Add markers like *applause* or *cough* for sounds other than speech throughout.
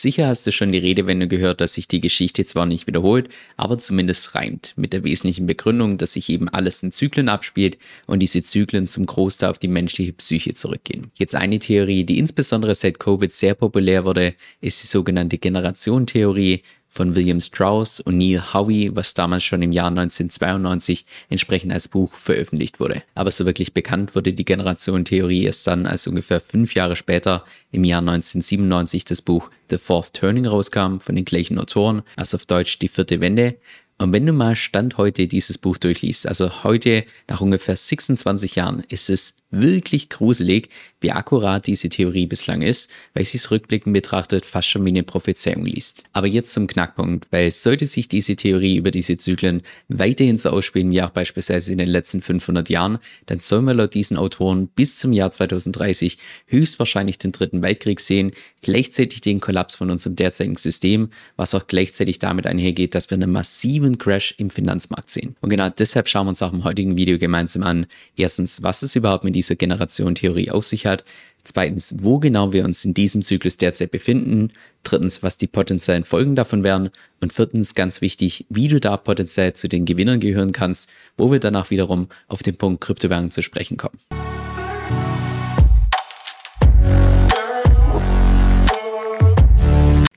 Sicher hast du schon die Redewendung gehört, dass sich die Geschichte zwar nicht wiederholt, aber zumindest reimt, mit der wesentlichen Begründung, dass sich eben alles in Zyklen abspielt und diese Zyklen zum Großteil auf die menschliche Psyche zurückgehen. Jetzt eine Theorie, die insbesondere seit Covid sehr populär wurde, ist die sogenannte Generationentheorie, von William Strauss und Neil Howey, was damals schon im Jahr 1992 entsprechend als Buch veröffentlicht wurde. Aber so wirklich bekannt wurde die Generationentheorie erst dann, als ungefähr fünf Jahre später im Jahr 1997 das Buch The Fourth Turning rauskam von den gleichen Autoren, also auf Deutsch Die vierte Wende, und wenn du mal Stand heute dieses Buch durchliest, also heute nach ungefähr 26 Jahren, ist es wirklich gruselig, wie akkurat diese Theorie bislang ist, weil sie es rückblickend betrachtet fast schon wie eine Prophezeiung liest. Aber jetzt zum Knackpunkt, weil sollte sich diese Theorie über diese Zyklen weiterhin so ausspielen wie auch beispielsweise in den letzten 500 Jahren, dann soll man laut diesen Autoren bis zum Jahr 2030 höchstwahrscheinlich den dritten Weltkrieg sehen, gleichzeitig den Kollaps von unserem derzeitigen System, was auch gleichzeitig damit einhergeht, dass wir einen massiven Crash im Finanzmarkt sehen. Und genau deshalb schauen wir uns auch im heutigen Video gemeinsam an, erstens, was es überhaupt mit dieser Generation Theorie auf sich hat. Zweitens, wo genau wir uns in diesem Zyklus derzeit befinden. Drittens, was die potenziellen Folgen davon wären. Und viertens, ganz wichtig, wie du da potenziell zu den Gewinnern gehören kannst, wo wir danach wiederum auf den Punkt Kryptowährung zu sprechen kommen.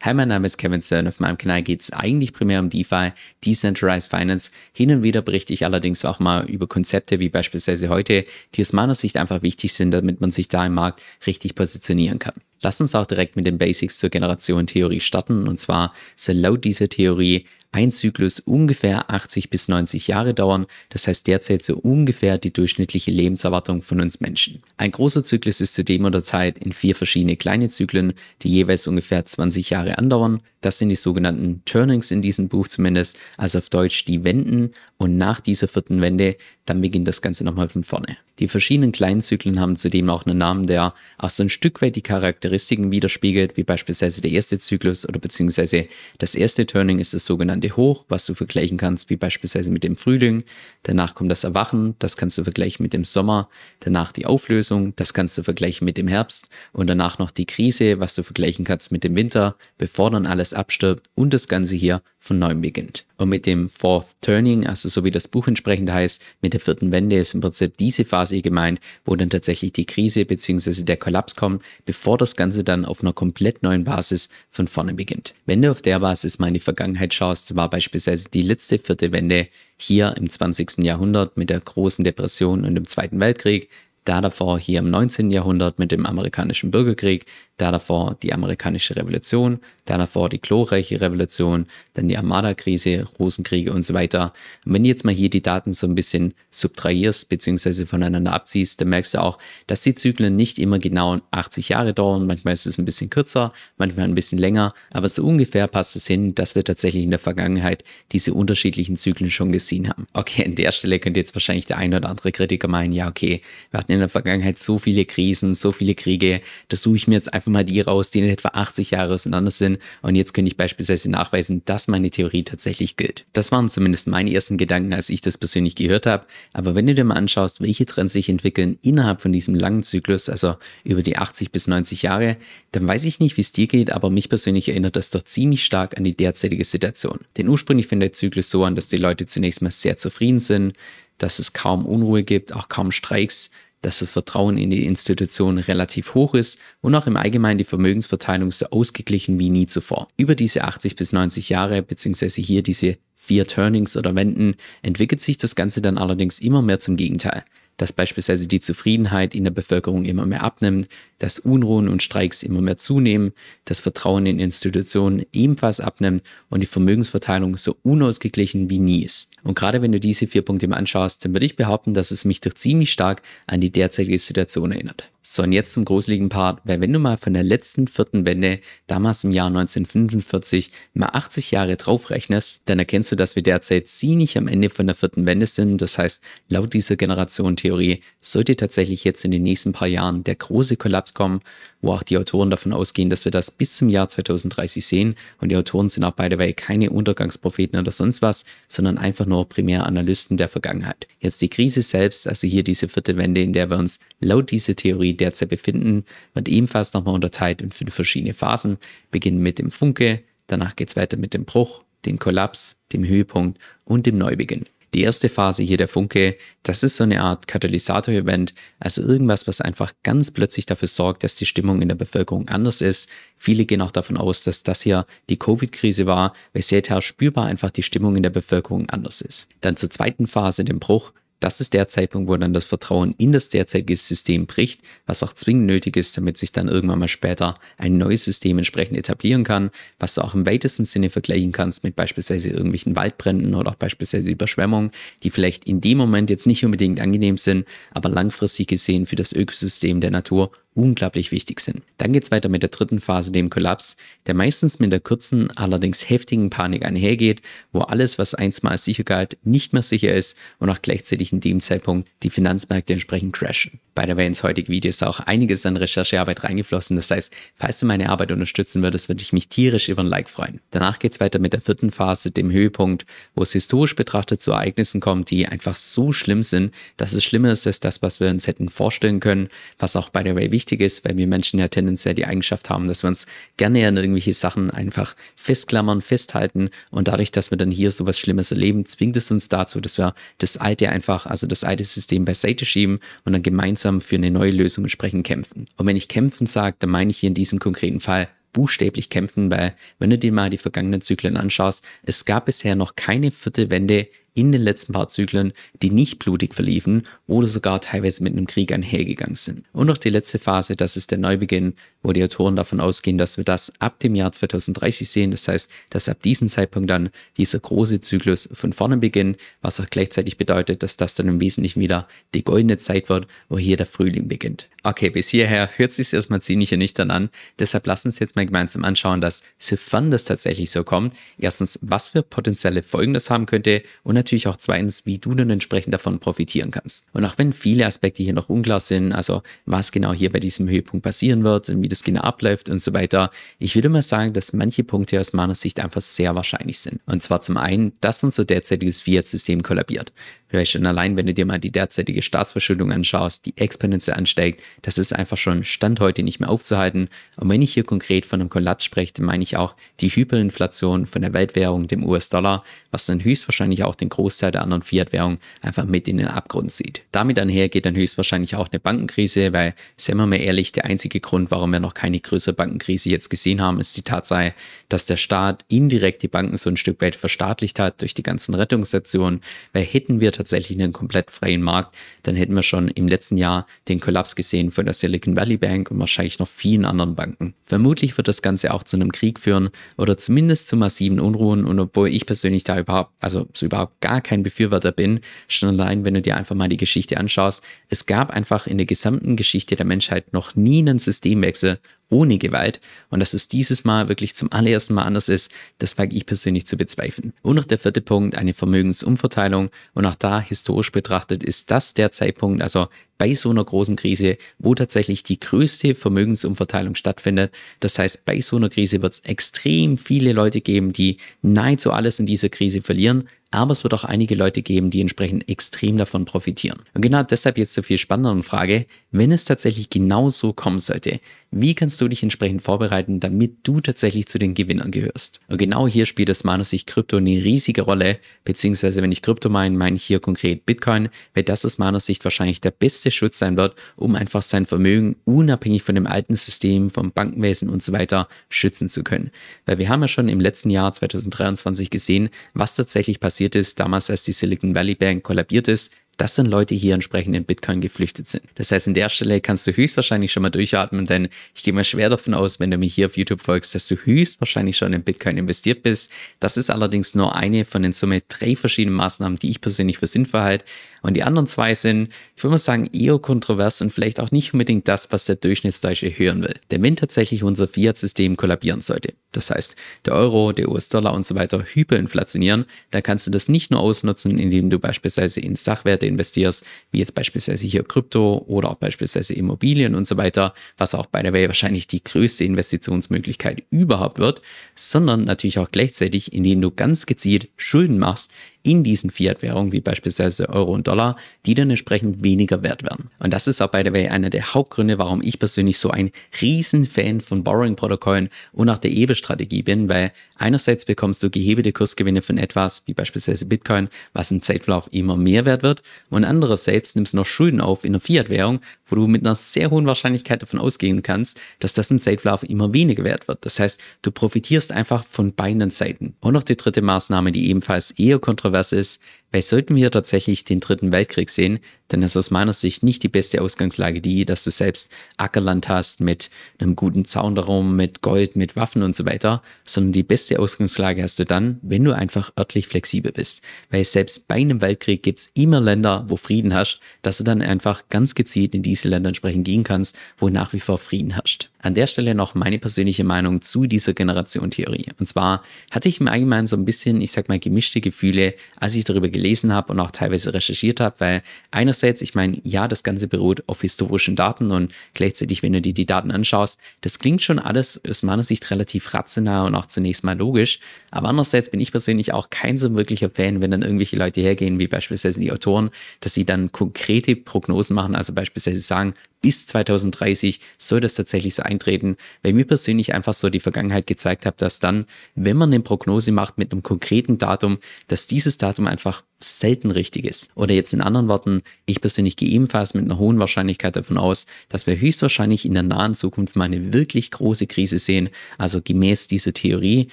Hi, mein Name ist Kevin Stern. Auf meinem Kanal geht es eigentlich primär um DeFi, Decentralized Finance. Hin und wieder berichte ich allerdings auch mal über Konzepte wie beispielsweise heute, die aus meiner Sicht einfach wichtig sind, damit man sich da im Markt richtig positionieren kann. Lass uns auch direkt mit den Basics zur Generation Theorie starten. Und zwar soll laut dieser Theorie ein Zyklus ungefähr 80 bis 90 Jahre dauern, das heißt derzeit so ungefähr die durchschnittliche Lebenserwartung von uns Menschen. Ein großer Zyklus ist zudem unterteilt in vier verschiedene kleine Zyklen, die jeweils ungefähr 20 Jahre andauern. Das sind die sogenannten Turnings in diesem Buch zumindest, also auf Deutsch die Wenden und nach dieser vierten Wende, dann beginnt das Ganze nochmal von vorne. Die verschiedenen kleinen Zyklen haben zudem auch einen Namen, der auch so ein Stück weit die Charakteristiken widerspiegelt, wie beispielsweise der erste Zyklus oder beziehungsweise das erste Turning ist das sogenannte Hoch, was du vergleichen kannst, wie beispielsweise mit dem Frühling. Danach kommt das Erwachen, das kannst du vergleichen mit dem Sommer. Danach die Auflösung, das kannst du vergleichen mit dem Herbst. Und danach noch die Krise, was du vergleichen kannst mit dem Winter, bevor dann alles abstirbt und das Ganze hier von neuem beginnt. Und mit dem Fourth Turning, also so wie das Buch entsprechend heißt, mit der vierten Wende ist im Prinzip diese Phase gemeint, wo dann tatsächlich die Krise bzw. der Kollaps kommt, bevor das Ganze dann auf einer komplett neuen Basis von vorne beginnt. Wenn du auf der Basis mal in die Vergangenheit schaust, war beispielsweise die letzte vierte Wende hier im 20. Jahrhundert mit der großen Depression und dem Zweiten Weltkrieg, da davor hier im 19. Jahrhundert mit dem amerikanischen Bürgerkrieg, da davor die amerikanische Revolution, da davor die glorreiche Revolution, dann die Armada-Krise, Rosenkriege und so weiter. Und wenn du jetzt mal hier die Daten so ein bisschen subtrahierst bzw. voneinander abziehst, dann merkst du auch, dass die Zyklen nicht immer genau 80 Jahre dauern. Manchmal ist es ein bisschen kürzer, manchmal ein bisschen länger, aber so ungefähr passt es hin, dass wir tatsächlich in der Vergangenheit diese unterschiedlichen Zyklen schon gesehen haben. Okay, an der Stelle könnte jetzt wahrscheinlich der ein oder andere Kritiker meinen, ja okay, wir hatten in der Vergangenheit so viele Krisen, so viele Kriege, das suche ich mir jetzt einfach mal die raus, die in etwa 80 Jahre auseinander sind. Und jetzt könnte ich beispielsweise nachweisen, dass meine Theorie tatsächlich gilt. Das waren zumindest meine ersten Gedanken, als ich das persönlich gehört habe. Aber wenn du dir mal anschaust, welche Trends sich entwickeln innerhalb von diesem langen Zyklus, also über die 80 bis 90 Jahre, dann weiß ich nicht, wie es dir geht, aber mich persönlich erinnert das doch ziemlich stark an die derzeitige Situation. Denn ursprünglich fängt der Zyklus so an, dass die Leute zunächst mal sehr zufrieden sind, dass es kaum Unruhe gibt, auch kaum Streiks, dass das Vertrauen in die Institution relativ hoch ist und auch im Allgemeinen die Vermögensverteilung so ausgeglichen wie nie zuvor. Über diese 80 bis 90 Jahre, beziehungsweise hier diese vier Turnings oder Wenden, entwickelt sich das Ganze dann allerdings immer mehr zum Gegenteil dass beispielsweise die Zufriedenheit in der Bevölkerung immer mehr abnimmt, dass Unruhen und Streiks immer mehr zunehmen, das Vertrauen in Institutionen ebenfalls abnimmt und die Vermögensverteilung so unausgeglichen wie nie ist. Und gerade wenn du diese vier Punkte mal anschaust, dann würde ich behaupten, dass es mich doch ziemlich stark an die derzeitige Situation erinnert. So, und jetzt zum gruseligen Part, weil wenn du mal von der letzten vierten Wende, damals im Jahr 1945, mal 80 Jahre draufrechnest, dann erkennst du, dass wir derzeit ziemlich am Ende von der vierten Wende sind. Das heißt, laut dieser Generation Theorie sollte tatsächlich jetzt in den nächsten paar Jahren der große Kollaps Kommen, wo auch die Autoren davon ausgehen, dass wir das bis zum Jahr 2030 sehen. Und die Autoren sind auch by the way keine Untergangspropheten oder sonst was, sondern einfach nur primär Analysten der Vergangenheit. Jetzt die Krise selbst, also hier diese vierte Wende, in der wir uns laut dieser Theorie derzeit befinden, wird ebenfalls nochmal unterteilt in fünf verschiedene Phasen, beginnen mit dem Funke, danach geht es weiter mit dem Bruch, dem Kollaps, dem Höhepunkt und dem Neubeginn. Die erste Phase hier, der Funke, das ist so eine Art Katalysator-Event, also irgendwas, was einfach ganz plötzlich dafür sorgt, dass die Stimmung in der Bevölkerung anders ist. Viele gehen auch davon aus, dass das hier die Covid-Krise war, weil seither spürbar einfach die Stimmung in der Bevölkerung anders ist. Dann zur zweiten Phase, dem Bruch, das ist der Zeitpunkt, wo dann das Vertrauen in das derzeitige System bricht, was auch zwingend nötig ist, damit sich dann irgendwann mal später ein neues System entsprechend etablieren kann, was du auch im weitesten Sinne vergleichen kannst mit beispielsweise irgendwelchen Waldbränden oder auch beispielsweise Überschwemmungen, die vielleicht in dem Moment jetzt nicht unbedingt angenehm sind, aber langfristig gesehen für das Ökosystem der Natur unglaublich wichtig sind. Dann geht es weiter mit der dritten Phase, dem Kollaps, der meistens mit der kurzen, allerdings heftigen Panik einhergeht, wo alles, was einst mal sicher galt, nicht mehr sicher ist und auch gleichzeitig in dem Zeitpunkt die Finanzmärkte entsprechend crashen. Bei der ins heutige Video ist auch einiges an Recherchearbeit reingeflossen. Das heißt, falls du meine Arbeit unterstützen würdest, würde ich mich tierisch über ein Like freuen. Danach geht es weiter mit der vierten Phase, dem Höhepunkt, wo es historisch betrachtet zu Ereignissen kommt, die einfach so schlimm sind, dass es schlimmer ist als das, was wir uns hätten vorstellen können, was auch bei der Way wichtig ist, weil wir Menschen ja tendenziell die Eigenschaft haben, dass wir uns gerne an irgendwelche Sachen einfach festklammern, festhalten und dadurch, dass wir dann hier sowas Schlimmes erleben, zwingt es uns dazu, dass wir das alte einfach, also das alte System beiseite schieben und dann gemeinsam für eine neue Lösung entsprechend kämpfen. Und wenn ich kämpfen sage, dann meine ich hier in diesem konkreten Fall buchstäblich kämpfen, weil wenn du dir mal die vergangenen Zyklen anschaust, es gab bisher noch keine vierte Wende in den letzten paar Zyklen, die nicht blutig verliefen oder sogar teilweise mit einem Krieg einhergegangen sind. Und noch die letzte Phase, das ist der Neubeginn, wo die Autoren davon ausgehen, dass wir das ab dem Jahr 2030 sehen. Das heißt, dass ab diesem Zeitpunkt dann dieser große Zyklus von vorne beginnt, was auch gleichzeitig bedeutet, dass das dann im Wesentlichen wieder die goldene Zeit wird, wo hier der Frühling beginnt. Okay, bis hierher hört sich erstmal ziemlich ernüchternd an. Deshalb lass uns jetzt mal gemeinsam anschauen, dass sofern das tatsächlich so kommt, erstens, was für potenzielle Folgen das haben könnte und natürlich auch zweitens, wie du dann entsprechend davon profitieren kannst. Und auch wenn viele Aspekte hier noch unklar sind, also was genau hier bei diesem Höhepunkt passieren wird und wie das genau abläuft und so weiter, ich würde mal sagen, dass manche Punkte aus meiner Sicht einfach sehr wahrscheinlich sind. Und zwar zum einen, dass unser derzeitiges Fiat-System kollabiert. Vielleicht schon allein, wenn du dir mal die derzeitige Staatsverschuldung anschaust, die exponentiell ansteigt, das ist einfach schon Stand heute nicht mehr aufzuhalten. Und wenn ich hier konkret von einem Kollaps spreche, dann meine ich auch die Hyperinflation von der Weltwährung, dem US-Dollar, was dann höchstwahrscheinlich auch den Großteil der anderen Fiat-Währungen einfach mit in den Abgrund zieht. Damit einher geht dann höchstwahrscheinlich auch eine Bankenkrise, weil, seien wir mal ehrlich, der einzige Grund, warum wir noch keine größere Bankenkrise jetzt gesehen haben, ist die Tatsache, dass der Staat indirekt die Banken so ein Stück weit verstaatlicht hat durch die ganzen Rettungsaktionen, weil hätten wir tatsächlich einen komplett freien Markt, dann hätten wir schon im letzten Jahr den Kollaps gesehen von der Silicon Valley Bank und wahrscheinlich noch vielen anderen Banken. Vermutlich wird das Ganze auch zu einem Krieg führen oder zumindest zu massiven Unruhen und obwohl ich persönlich da überhaupt, also so überhaupt gar kein Befürworter bin, schon allein, wenn du dir einfach mal die Geschichte anschaust, es gab einfach in der gesamten Geschichte der Menschheit noch nie einen Systemwechsel ohne Gewalt. Und dass es dieses Mal wirklich zum allerersten Mal anders ist, das wage ich persönlich zu bezweifeln. Und noch der vierte Punkt, eine Vermögensumverteilung. Und auch da historisch betrachtet ist das der Zeitpunkt, also bei so einer großen Krise, wo tatsächlich die größte Vermögensumverteilung stattfindet. Das heißt, bei so einer Krise wird es extrem viele Leute geben, die nahezu alles in dieser Krise verlieren, aber es wird auch einige Leute geben, die entsprechend extrem davon profitieren. Und genau deshalb jetzt zur viel spannenderen Frage, wenn es tatsächlich genau so kommen sollte, wie kannst du dich entsprechend vorbereiten, damit du tatsächlich zu den Gewinnern gehörst? Und genau hier spielt aus meiner Sicht Krypto eine riesige Rolle, beziehungsweise wenn ich Krypto meine, meine ich hier konkret Bitcoin, weil das aus meiner Sicht wahrscheinlich der beste Schutz sein wird, um einfach sein Vermögen unabhängig von dem alten System, vom Bankenwesen und so weiter schützen zu können. Weil wir haben ja schon im letzten Jahr 2023 gesehen, was tatsächlich passiert ist, damals als die Silicon Valley Bank kollabiert ist, dass dann Leute hier entsprechend in Bitcoin geflüchtet sind. Das heißt, an der Stelle kannst du höchstwahrscheinlich schon mal durchatmen, denn ich gehe mal schwer davon aus, wenn du mir hier auf YouTube folgst, dass du höchstwahrscheinlich schon in Bitcoin investiert bist. Das ist allerdings nur eine von den Summe drei verschiedenen Maßnahmen, die ich persönlich für sinnvoll halte. Und die anderen zwei sind, ich würde mal sagen, eher kontrovers und vielleicht auch nicht unbedingt das, was der Durchschnittsdeutsche hören will. Denn wenn tatsächlich unser Fiat-System kollabieren sollte, das heißt der Euro, der US-Dollar und so weiter hyperinflationieren, dann kannst du das nicht nur ausnutzen, indem du beispielsweise in Sachwerte investierst, wie jetzt beispielsweise hier Krypto oder auch beispielsweise Immobilien und so weiter, was auch bei der Way wahrscheinlich die größte Investitionsmöglichkeit überhaupt wird, sondern natürlich auch gleichzeitig, indem du ganz gezielt Schulden machst, in diesen Fiat-Währungen, wie beispielsweise Euro und Dollar, die dann entsprechend weniger wert werden. Und das ist auch by the way einer der Hauptgründe, warum ich persönlich so ein Riesenfan von Borrowing-Protokollen und auch der EBE-Strategie bin, weil einerseits bekommst du gehebelte Kursgewinne von etwas, wie beispielsweise Bitcoin, was im Zeitverlauf immer mehr wert wird und andererseits nimmst du noch Schulden auf in der Fiat-Währung, wo du mit einer sehr hohen Wahrscheinlichkeit davon ausgehen kannst, dass das im Zeitverlauf immer weniger wert wird. Das heißt, du profitierst einfach von beiden Seiten. Und noch die dritte Maßnahme, die ebenfalls eher kontrovers ist, weil sollten wir tatsächlich den dritten Weltkrieg sehen, dann ist aus meiner Sicht nicht die beste Ausgangslage die, dass du selbst Ackerland hast mit einem guten Zaun darum, mit Gold, mit Waffen und so weiter, sondern die beste Ausgangslage hast du dann, wenn du einfach örtlich flexibel bist. Weil selbst bei einem Weltkrieg gibt es immer Länder, wo Frieden herrscht, dass du dann einfach ganz gezielt in diese Länder entsprechend gehen kannst, wo nach wie vor Frieden herrscht. An der Stelle noch meine persönliche Meinung zu dieser Generation-Theorie. Und zwar hatte ich im Allgemeinen so ein bisschen, ich sag mal, gemischte Gefühle, als ich darüber gelesen habe und auch teilweise recherchiert habe, weil einerseits, ich meine, ja, das Ganze beruht auf historischen Daten und gleichzeitig, wenn du dir die Daten anschaust, das klingt schon alles aus meiner Sicht relativ rational und auch zunächst mal logisch. Aber andererseits bin ich persönlich auch kein so wirklicher Fan, wenn dann irgendwelche Leute hergehen, wie beispielsweise die Autoren, dass sie dann konkrete Prognosen machen, also beispielsweise sagen, bis 2030 soll das tatsächlich so eintreten, weil mir persönlich einfach so die Vergangenheit gezeigt hat, dass dann, wenn man eine Prognose macht mit einem konkreten Datum, dass dieses Datum einfach selten richtig ist. Oder jetzt in anderen Worten, ich persönlich gehe ebenfalls mit einer hohen Wahrscheinlichkeit davon aus, dass wir höchstwahrscheinlich in der nahen Zukunft mal eine wirklich große Krise sehen, also gemäß dieser Theorie.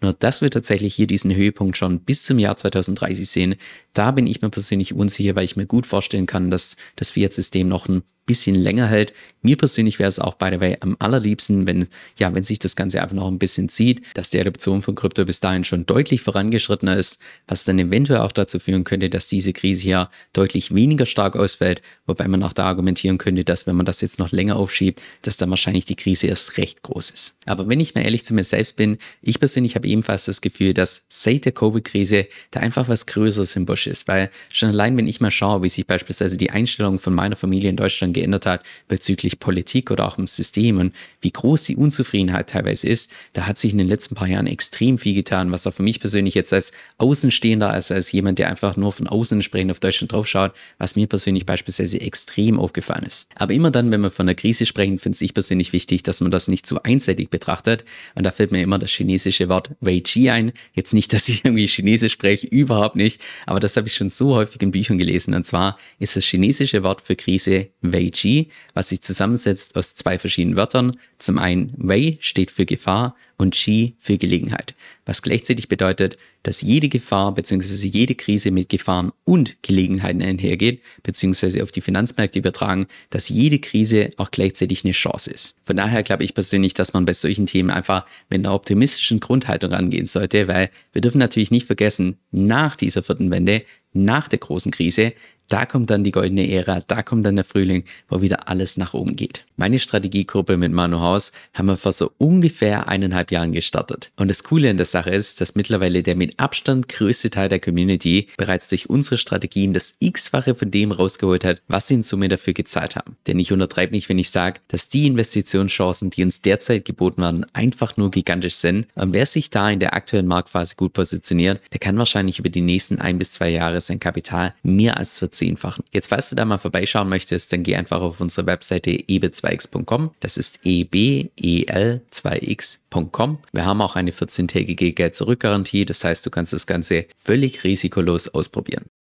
Nur dass wir tatsächlich hier diesen Höhepunkt schon bis zum Jahr 2030 sehen, da bin ich mir persönlich unsicher, weil ich mir gut vorstellen kann, dass das Fiat-System noch ein bisschen länger hält. Mir persönlich wäre es auch, by the way, am allerliebsten, wenn, ja, wenn sich das Ganze einfach noch ein bisschen zieht, dass die Adoption von Krypto bis dahin schon deutlich vorangeschrittener ist, was dann eventuell auch dazu führen könnte, dass diese Krise hier deutlich weniger stark ausfällt, wobei man auch da argumentieren könnte, dass wenn man das jetzt noch länger aufschiebt, dass dann wahrscheinlich die Krise erst recht groß ist. Aber wenn ich mal ehrlich zu mir selbst bin, ich persönlich habe ebenfalls das Gefühl, dass seit der Covid-Krise da einfach was Größeres im Busch ist, weil schon allein, wenn ich mal schaue, wie sich beispielsweise die Einstellung von meiner Familie in Deutschland geändert hat bezüglich Politik oder auch im System und wie groß die Unzufriedenheit teilweise ist, da hat sich in den letzten paar Jahren extrem viel getan, was auch für mich persönlich jetzt als Außenstehender, als, als jemand, der einfach nur von außen entsprechend auf Deutschland draufschaut, was mir persönlich beispielsweise extrem aufgefallen ist. Aber immer dann, wenn wir von der Krise sprechen, finde ich persönlich wichtig, dass man das nicht zu einseitig betrachtet. Und da fällt mir immer das chinesische Wort Wei Chi ein. Jetzt nicht, *laughs* dass ich irgendwie Chinesisch spreche, überhaupt nicht. Aber das habe ich schon so häufig in Büchern gelesen. Und zwar ist das chinesische Wort für Krise Wei Chi, was sich zusammensetzt aus zwei verschiedenen Wörtern. Zum einen Wei steht für Gefahr und Qi für Gelegenheit, was gleichzeitig bedeutet, dass jede Gefahr bzw. jede Krise mit Gefahren und Gelegenheiten einhergeht, bzw. auf die Finanzmärkte übertragen, dass jede Krise auch gleichzeitig eine Chance ist. Von daher glaube ich persönlich, dass man bei solchen Themen einfach mit einer optimistischen Grundhaltung rangehen sollte, weil wir dürfen natürlich nicht vergessen, nach dieser vierten Wende, nach der großen Krise, da kommt dann die goldene Ära, da kommt dann der Frühling, wo wieder alles nach oben geht. Meine Strategiegruppe mit Manu Haus haben wir vor so ungefähr eineinhalb Jahren gestartet. Und das Coole an der Sache ist, dass mittlerweile der mit Abstand größte Teil der Community bereits durch unsere Strategien das x-fache von dem rausgeholt hat, was sie in Summe dafür gezahlt haben. Denn ich untertreibe nicht, wenn ich sage, dass die Investitionschancen, die uns derzeit geboten werden, einfach nur gigantisch sind. Und wer sich da in der aktuellen Marktphase gut positioniert, der kann wahrscheinlich über die nächsten ein bis zwei Jahre sein Kapital mehr als verzehnfachen. Jetzt, falls du da mal vorbeischauen möchtest, dann geh einfach auf unsere Webseite eb2x.com. Das ist ebel2x.com. Wir haben auch eine 14-tägige Geld-Zurück-Garantie. Das heißt, du kannst das Ganze völlig risikolos ausprobieren.